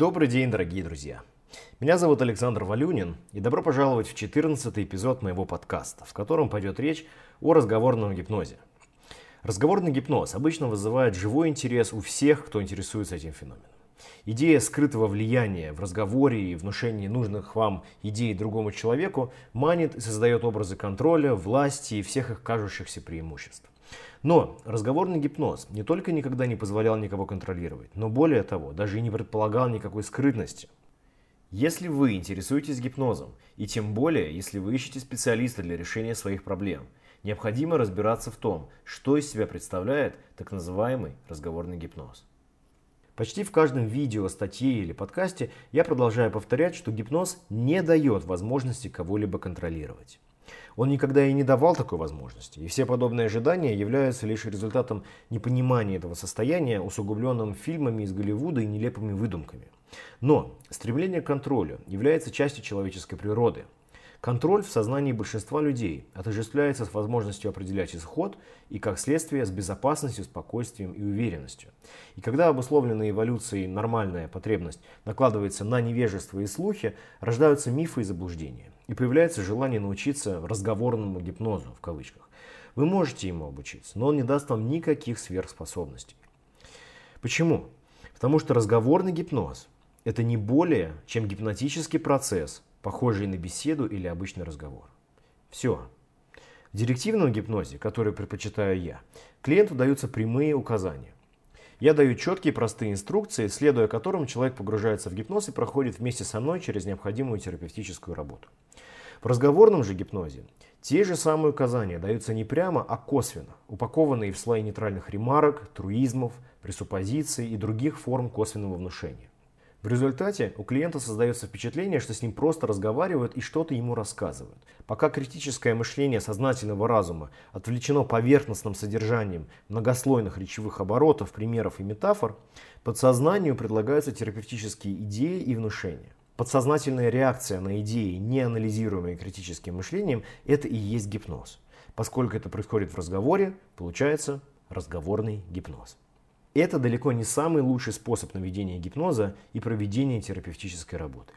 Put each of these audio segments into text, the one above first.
Добрый день, дорогие друзья! Меня зовут Александр Валюнин, и добро пожаловать в 14 эпизод моего подкаста, в котором пойдет речь о разговорном гипнозе. Разговорный гипноз обычно вызывает живой интерес у всех, кто интересуется этим феноменом. Идея скрытого влияния в разговоре и внушении нужных вам идей другому человеку манит и создает образы контроля, власти и всех их кажущихся преимуществ. Но разговорный гипноз не только никогда не позволял никого контролировать, но более того, даже и не предполагал никакой скрытности. Если вы интересуетесь гипнозом, и тем более, если вы ищете специалиста для решения своих проблем, необходимо разбираться в том, что из себя представляет так называемый разговорный гипноз. Почти в каждом видео, статье или подкасте я продолжаю повторять, что гипноз не дает возможности кого-либо контролировать. Он никогда и не давал такой возможности, и все подобные ожидания являются лишь результатом непонимания этого состояния, усугубленным фильмами из Голливуда и нелепыми выдумками. Но стремление к контролю является частью человеческой природы. Контроль в сознании большинства людей отождествляется с возможностью определять исход и, как следствие, с безопасностью, спокойствием и уверенностью. И когда обусловленная эволюцией нормальная потребность накладывается на невежество и слухи, рождаются мифы и заблуждения и появляется желание научиться разговорному гипнозу, в кавычках. Вы можете ему обучиться, но он не даст вам никаких сверхспособностей. Почему? Потому что разговорный гипноз – это не более, чем гипнотический процесс, похожий на беседу или обычный разговор. Все. В директивном гипнозе, который предпочитаю я, клиенту даются прямые указания. Я даю четкие простые инструкции, следуя которым человек погружается в гипноз и проходит вместе со мной через необходимую терапевтическую работу. В разговорном же гипнозе те же самые указания даются не прямо, а косвенно, упакованные в слои нейтральных ремарок, труизмов, пресуппозиций и других форм косвенного внушения. В результате у клиента создается впечатление, что с ним просто разговаривают и что-то ему рассказывают. Пока критическое мышление сознательного разума отвлечено поверхностным содержанием многослойных речевых оборотов, примеров и метафор, подсознанию предлагаются терапевтические идеи и внушения. Подсознательная реакция на идеи, не анализируемые критическим мышлением, это и есть гипноз. Поскольку это происходит в разговоре, получается разговорный гипноз. Это далеко не самый лучший способ наведения гипноза и проведения терапевтической работы.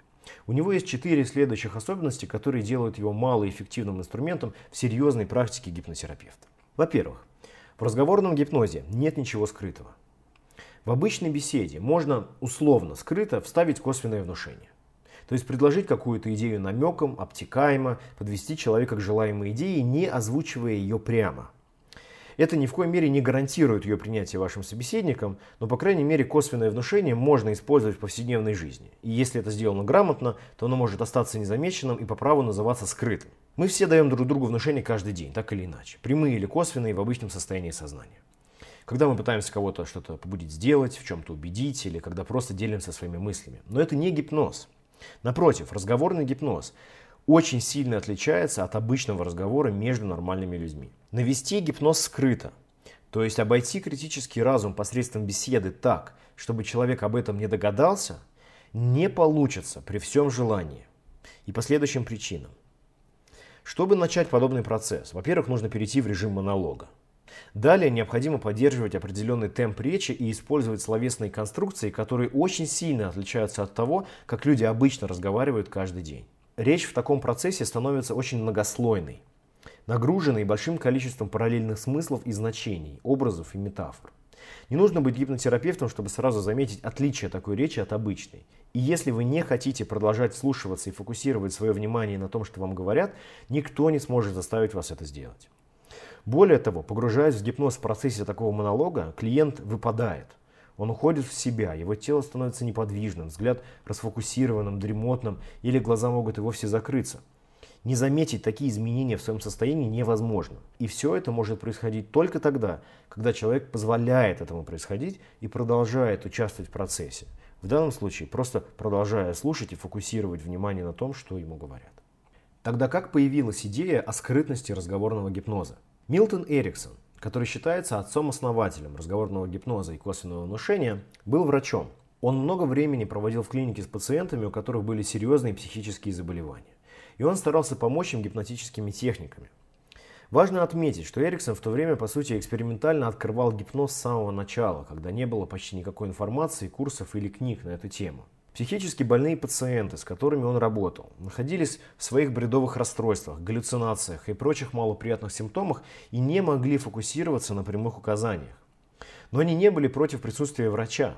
У него есть четыре следующих особенности, которые делают его малоэффективным инструментом в серьезной практике гипнотерапевта. Во-первых, в разговорном гипнозе нет ничего скрытого. В обычной беседе можно условно скрыто вставить косвенное внушение. То есть предложить какую-то идею намеком, обтекаемо, подвести человека к желаемой идее, не озвучивая ее прямо – это ни в коей мере не гарантирует ее принятие вашим собеседником, но, по крайней мере, косвенное внушение можно использовать в повседневной жизни. И если это сделано грамотно, то оно может остаться незамеченным и по праву называться скрытым. Мы все даем друг другу внушение каждый день, так или иначе. Прямые или косвенные в обычном состоянии сознания. Когда мы пытаемся кого-то что-то побудить сделать, в чем-то убедить, или когда просто делимся своими мыслями. Но это не гипноз. Напротив, разговорный гипноз очень сильно отличается от обычного разговора между нормальными людьми. Навести гипноз скрыто, то есть обойти критический разум посредством беседы так, чтобы человек об этом не догадался, не получится при всем желании и по следующим причинам. Чтобы начать подобный процесс, во-первых, нужно перейти в режим монолога. Далее необходимо поддерживать определенный темп речи и использовать словесные конструкции, которые очень сильно отличаются от того, как люди обычно разговаривают каждый день речь в таком процессе становится очень многослойной, нагруженной большим количеством параллельных смыслов и значений, образов и метафор. Не нужно быть гипнотерапевтом, чтобы сразу заметить отличие такой речи от обычной. И если вы не хотите продолжать вслушиваться и фокусировать свое внимание на том, что вам говорят, никто не сможет заставить вас это сделать. Более того, погружаясь в гипноз в процессе такого монолога, клиент выпадает – он уходит в себя, его тело становится неподвижным, взгляд расфокусированным, дремотным, или глаза могут и вовсе закрыться. Не заметить такие изменения в своем состоянии невозможно. И все это может происходить только тогда, когда человек позволяет этому происходить и продолжает участвовать в процессе. В данном случае просто продолжая слушать и фокусировать внимание на том, что ему говорят. Тогда как появилась идея о скрытности разговорного гипноза? Милтон Эриксон, который считается отцом-основателем разговорного гипноза и косвенного внушения, был врачом. Он много времени проводил в клинике с пациентами, у которых были серьезные психические заболевания. И он старался помочь им гипнотическими техниками. Важно отметить, что Эриксон в то время, по сути, экспериментально открывал гипноз с самого начала, когда не было почти никакой информации, курсов или книг на эту тему. Психически больные пациенты, с которыми он работал, находились в своих бредовых расстройствах, галлюцинациях и прочих малоприятных симптомах и не могли фокусироваться на прямых указаниях. Но они не были против присутствия врача.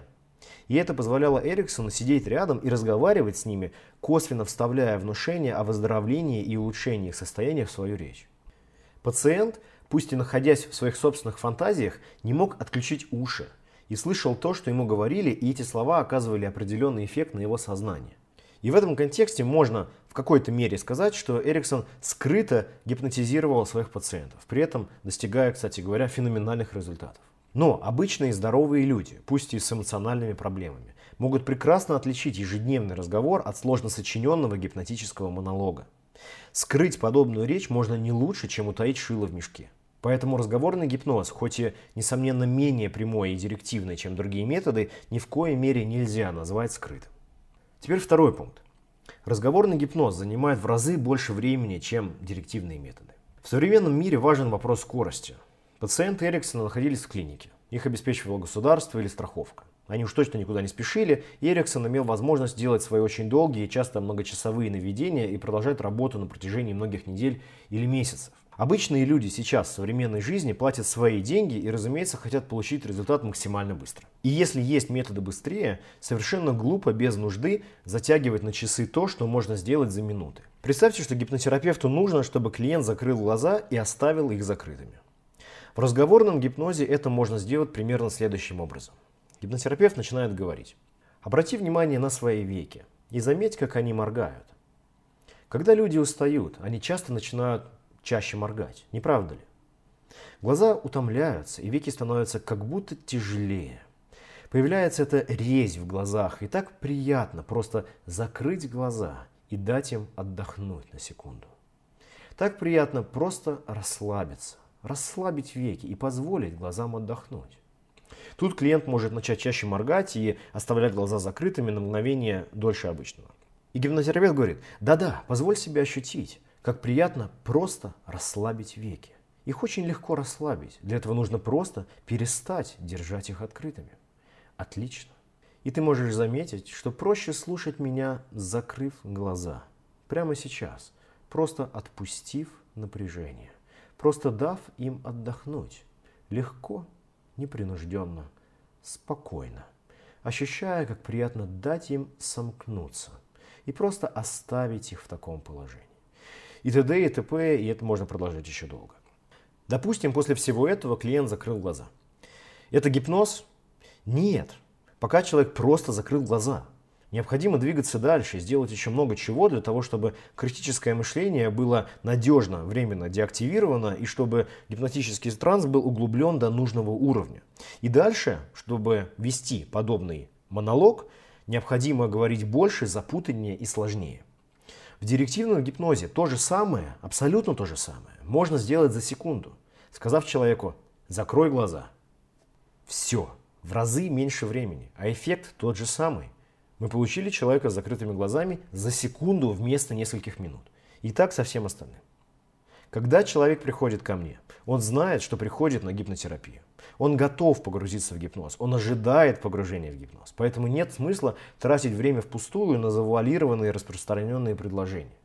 И это позволяло Эриксону сидеть рядом и разговаривать с ними, косвенно вставляя внушения о выздоровлении и улучшении их состояния в свою речь. Пациент, пусть и находясь в своих собственных фантазиях, не мог отключить уши – и слышал то, что ему говорили, и эти слова оказывали определенный эффект на его сознание. И в этом контексте можно в какой-то мере сказать, что Эриксон скрыто гипнотизировал своих пациентов, при этом достигая, кстати говоря, феноменальных результатов. Но обычные здоровые люди, пусть и с эмоциональными проблемами, могут прекрасно отличить ежедневный разговор от сложно сочиненного гипнотического монолога. Скрыть подобную речь можно не лучше, чем утаить шило в мешке. Поэтому разговорный гипноз, хоть и, несомненно, менее прямой и директивный, чем другие методы, ни в коей мере нельзя назвать скрытым. Теперь второй пункт. Разговорный гипноз занимает в разы больше времени, чем директивные методы. В современном мире важен вопрос скорости. Пациенты Эриксона находились в клинике. Их обеспечивало государство или страховка. Они уж точно никуда не спешили, и Эриксон имел возможность делать свои очень долгие часто многочасовые наведения и продолжать работу на протяжении многих недель или месяцев. Обычные люди сейчас в современной жизни платят свои деньги и, разумеется, хотят получить результат максимально быстро. И если есть методы быстрее, совершенно глупо без нужды затягивать на часы то, что можно сделать за минуты. Представьте, что гипнотерапевту нужно, чтобы клиент закрыл глаза и оставил их закрытыми. В разговорном гипнозе это можно сделать примерно следующим образом. Гипнотерапевт начинает говорить. Обрати внимание на свои веки и заметь, как они моргают. Когда люди устают, они часто начинают чаще моргать, не правда ли? Глаза утомляются, и веки становятся как будто тяжелее. Появляется эта резь в глазах, и так приятно просто закрыть глаза и дать им отдохнуть на секунду. Так приятно просто расслабиться, расслабить веки и позволить глазам отдохнуть. Тут клиент может начать чаще моргать и оставлять глаза закрытыми на мгновение дольше обычного. И гипнотерапевт говорит, да-да, позволь себе ощутить, как приятно просто расслабить веки. Их очень легко расслабить. Для этого нужно просто перестать держать их открытыми. Отлично. И ты можешь заметить, что проще слушать меня, закрыв глаза. Прямо сейчас. Просто отпустив напряжение. Просто дав им отдохнуть. Легко, непринужденно, спокойно. Ощущая, как приятно дать им сомкнуться. И просто оставить их в таком положении и т.д. и т.п. И это можно продолжать еще долго. Допустим, после всего этого клиент закрыл глаза. Это гипноз? Нет. Пока человек просто закрыл глаза. Необходимо двигаться дальше, сделать еще много чего для того, чтобы критическое мышление было надежно, временно деактивировано, и чтобы гипнотический транс был углублен до нужного уровня. И дальше, чтобы вести подобный монолог, необходимо говорить больше, запутаннее и сложнее. В директивном гипнозе то же самое, абсолютно то же самое, можно сделать за секунду, сказав человеку «закрой глаза». Все, в разы меньше времени, а эффект тот же самый. Мы получили человека с закрытыми глазами за секунду вместо нескольких минут. И так со всем остальным. Когда человек приходит ко мне, он знает, что приходит на гипнотерапию. Он готов погрузиться в гипноз, он ожидает погружения в гипноз. Поэтому нет смысла тратить время впустую на завуалированные распространенные предложения.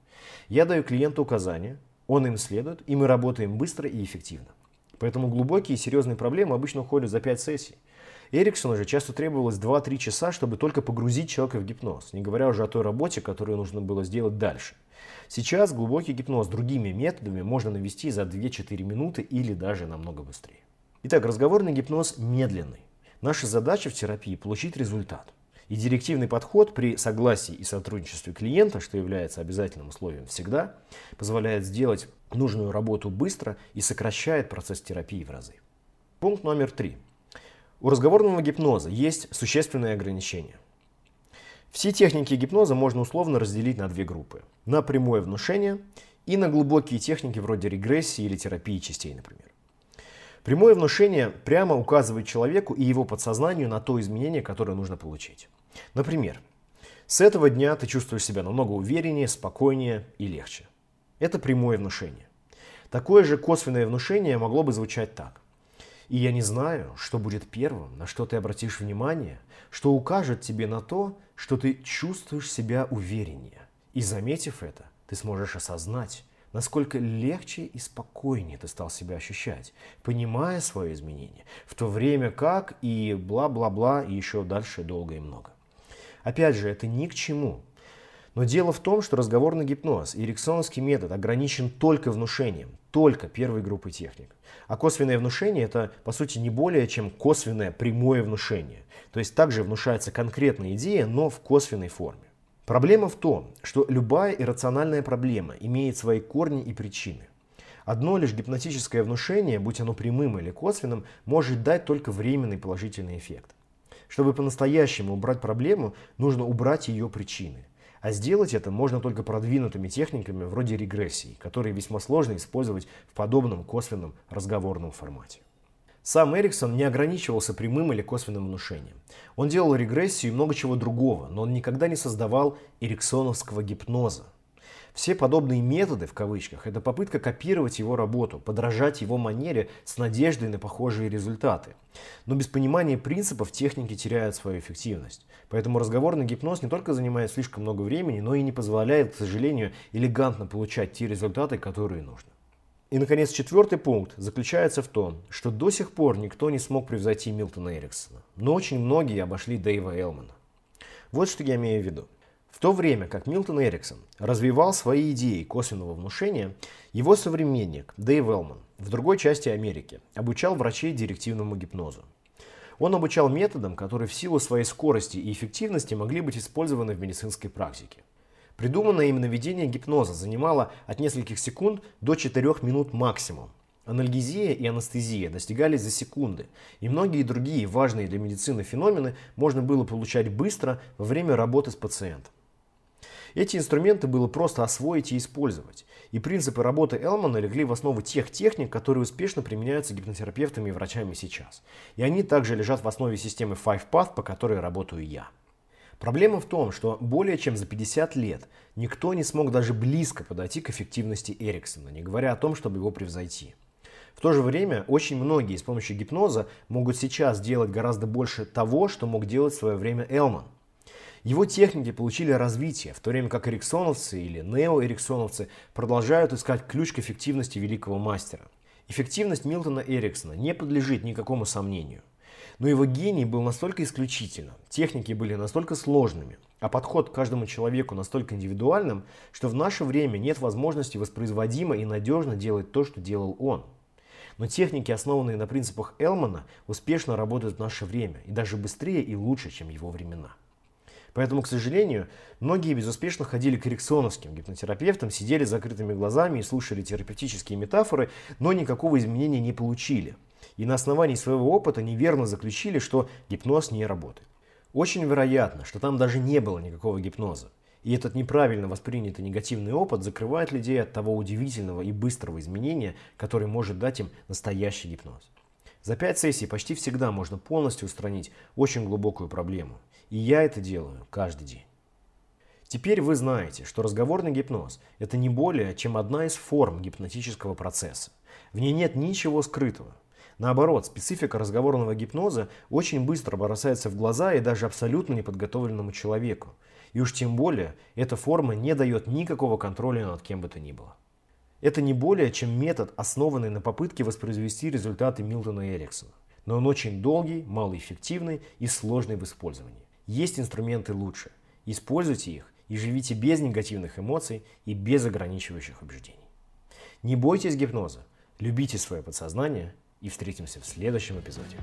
Я даю клиенту указания, он им следует, и мы работаем быстро и эффективно. Поэтому глубокие и серьезные проблемы обычно уходят за 5 сессий. Эриксону же часто требовалось 2-3 часа, чтобы только погрузить человека в гипноз, не говоря уже о той работе, которую нужно было сделать дальше. Сейчас глубокий гипноз другими методами можно навести за 2-4 минуты или даже намного быстрее. Итак, разговорный гипноз медленный. Наша задача в терапии – получить результат. И директивный подход при согласии и сотрудничестве клиента, что является обязательным условием всегда, позволяет сделать нужную работу быстро и сокращает процесс терапии в разы. Пункт номер три. У разговорного гипноза есть существенные ограничения. Все техники гипноза можно условно разделить на две группы. На прямое внушение и на глубокие техники вроде регрессии или терапии частей, например. Прямое внушение прямо указывает человеку и его подсознанию на то изменение, которое нужно получить. Например, с этого дня ты чувствуешь себя намного увереннее, спокойнее и легче. Это прямое внушение. Такое же косвенное внушение могло бы звучать так. И я не знаю, что будет первым, на что ты обратишь внимание, что укажет тебе на то, что ты чувствуешь себя увереннее. И заметив это, ты сможешь осознать, насколько легче и спокойнее ты стал себя ощущать, понимая свое изменение, в то время как и бла-бла-бла, и еще дальше долго и много. Опять же, это ни к чему. Но дело в том, что разговорный гипноз и эриксоновский метод ограничен только внушением, только первой группой техник. А косвенное внушение – это, по сути, не более чем косвенное прямое внушение. То есть также внушается конкретная идея, но в косвенной форме. Проблема в том, что любая иррациональная проблема имеет свои корни и причины. Одно лишь гипнотическое внушение, будь оно прямым или косвенным, может дать только временный положительный эффект. Чтобы по-настоящему убрать проблему, нужно убрать ее причины. А сделать это можно только продвинутыми техниками вроде регрессии, которые весьма сложно использовать в подобном косвенном разговорном формате. Сам Эриксон не ограничивался прямым или косвенным внушением. Он делал регрессию и много чего другого, но он никогда не создавал эриксоновского гипноза. Все подобные методы, в кавычках, это попытка копировать его работу, подражать его манере с надеждой на похожие результаты. Но без понимания принципов техники теряют свою эффективность. Поэтому разговорный гипноз не только занимает слишком много времени, но и не позволяет, к сожалению, элегантно получать те результаты, которые нужно. И, наконец, четвертый пункт заключается в том, что до сих пор никто не смог превзойти Милтона Эриксона, но очень многие обошли Дэйва Элмана. Вот что я имею в виду. В то время как Милтон Эриксон развивал свои идеи косвенного внушения, его современник Дэйв Элман в другой части Америки обучал врачей директивному гипнозу. Он обучал методам, которые в силу своей скорости и эффективности могли быть использованы в медицинской практике. Придуманное им наведение гипноза занимало от нескольких секунд до 4 минут максимум. Анальгезия и анестезия достигались за секунды, и многие другие важные для медицины феномены можно было получать быстро во время работы с пациентом. Эти инструменты было просто освоить и использовать. И принципы работы Элмана легли в основу тех техник, которые успешно применяются гипнотерапевтами и врачами сейчас. И они также лежат в основе системы Five Path, по которой работаю я. Проблема в том, что более чем за 50 лет никто не смог даже близко подойти к эффективности Эриксона, не говоря о том, чтобы его превзойти. В то же время очень многие с помощью гипноза могут сейчас делать гораздо больше того, что мог делать в свое время Элман. Его техники получили развитие, в то время как эриксоновцы или неоэриксоновцы продолжают искать ключ к эффективности великого мастера. Эффективность Милтона Эриксона не подлежит никакому сомнению. Но его гений был настолько исключительным, техники были настолько сложными, а подход к каждому человеку настолько индивидуальным, что в наше время нет возможности воспроизводимо и надежно делать то, что делал он. Но техники, основанные на принципах Элмана, успешно работают в наше время, и даже быстрее и лучше, чем его времена. Поэтому, к сожалению, многие безуспешно ходили к эриксоновским гипнотерапевтам, сидели с закрытыми глазами и слушали терапевтические метафоры, но никакого изменения не получили – и на основании своего опыта неверно заключили, что гипноз не работает. Очень вероятно, что там даже не было никакого гипноза. И этот неправильно воспринятый негативный опыт закрывает людей от того удивительного и быстрого изменения, который может дать им настоящий гипноз. За пять сессий почти всегда можно полностью устранить очень глубокую проблему. И я это делаю каждый день. Теперь вы знаете, что разговорный гипноз – это не более чем одна из форм гипнотического процесса. В ней нет ничего скрытого. Наоборот, специфика разговорного гипноза очень быстро бросается в глаза и даже абсолютно неподготовленному человеку. И уж тем более, эта форма не дает никакого контроля над кем бы то ни было. Это не более чем метод, основанный на попытке воспроизвести результаты Милтона Эриксона. Но он очень долгий, малоэффективный и сложный в использовании. Есть инструменты лучше. Используйте их и живите без негативных эмоций и без ограничивающих убеждений. Не бойтесь гипноза, любите свое подсознание и встретимся в следующем эпизоде.